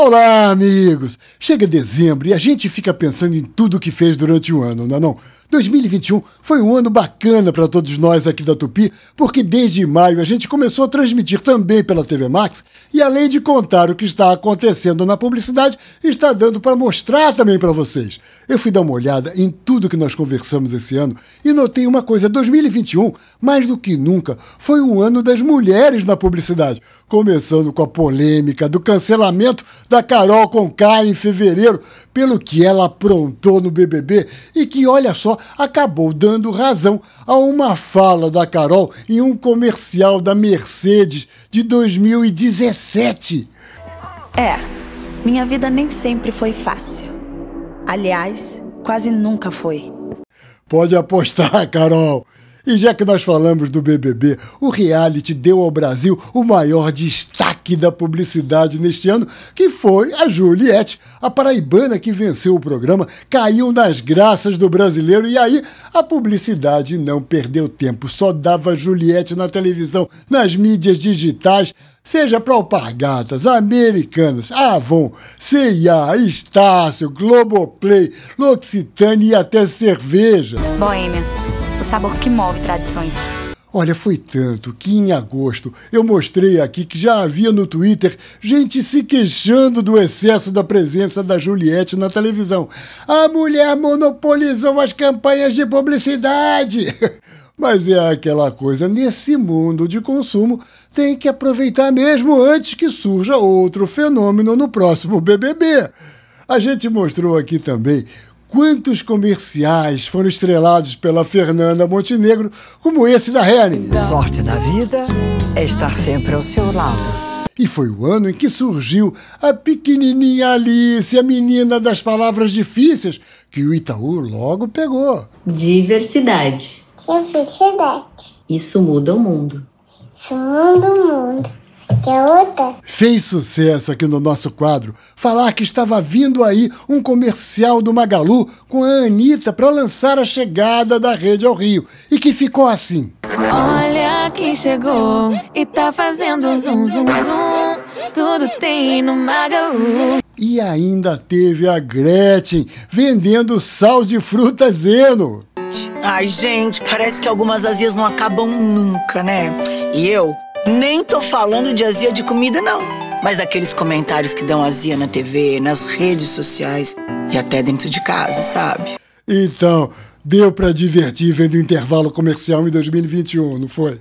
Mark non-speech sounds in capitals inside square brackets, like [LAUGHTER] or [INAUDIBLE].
Olá, amigos! Chega dezembro e a gente fica pensando em tudo que fez durante o ano, não é não? 2021 foi um ano bacana para todos nós aqui da Tupi, porque desde maio a gente começou a transmitir também pela TV Max e além de contar o que está acontecendo na publicidade, está dando para mostrar também para vocês. Eu fui dar uma olhada em tudo que nós conversamos esse ano e notei uma coisa: 2021, mais do que nunca, foi um ano das mulheres na publicidade, começando com a polêmica do cancelamento da Carol Conká em fevereiro, pelo que ela aprontou no BBB e que, olha só, acabou dando razão a uma fala da Carol em um comercial da Mercedes de 2017. É, minha vida nem sempre foi fácil. Aliás, quase nunca foi. Pode apostar, Carol. E já que nós falamos do BBB, o reality deu ao Brasil o maior destaque da publicidade neste ano, que foi a Juliette, a paraibana que venceu o programa, caiu nas graças do brasileiro e aí a publicidade não perdeu tempo, só dava Juliette na televisão, nas mídias digitais, seja para alpargatas, americanas, Avon, CIA, Estácio, Globoplay, L'Occitane e até cerveja. Boêmia o sabor que move tradições. Olha, foi tanto que em agosto eu mostrei aqui que já havia no Twitter gente se queixando do excesso da presença da Juliette na televisão. A mulher monopolizou as campanhas de publicidade. [LAUGHS] Mas é aquela coisa, nesse mundo de consumo, tem que aproveitar mesmo antes que surja outro fenômeno no próximo BBB. A gente mostrou aqui também Quantos comerciais foram estrelados pela Fernanda Montenegro, como esse da Hering? Sorte da vida é estar sempre ao seu lado. E foi o ano em que surgiu a pequenininha Alice, a menina das palavras difíceis, que o Itaú logo pegou. Diversidade. Diversidade. Isso muda o mundo. Isso muda o mundo. Que é outra? Fez sucesso aqui no nosso quadro falar que estava vindo aí um comercial do Magalu com a Anitta para lançar a chegada da rede ao Rio e que ficou assim. Olha quem chegou e tá fazendo zum zum zum. Tudo tem no Magalu. E ainda teve a Gretchen vendendo sal de fruta Zeno. Ai, gente, parece que algumas azias não acabam nunca, né? E eu nem tô falando de azia de comida, não. Mas aqueles comentários que dão azia na TV, nas redes sociais e até dentro de casa, sabe? Então, deu para divertir vendo o intervalo comercial em 2021, não foi?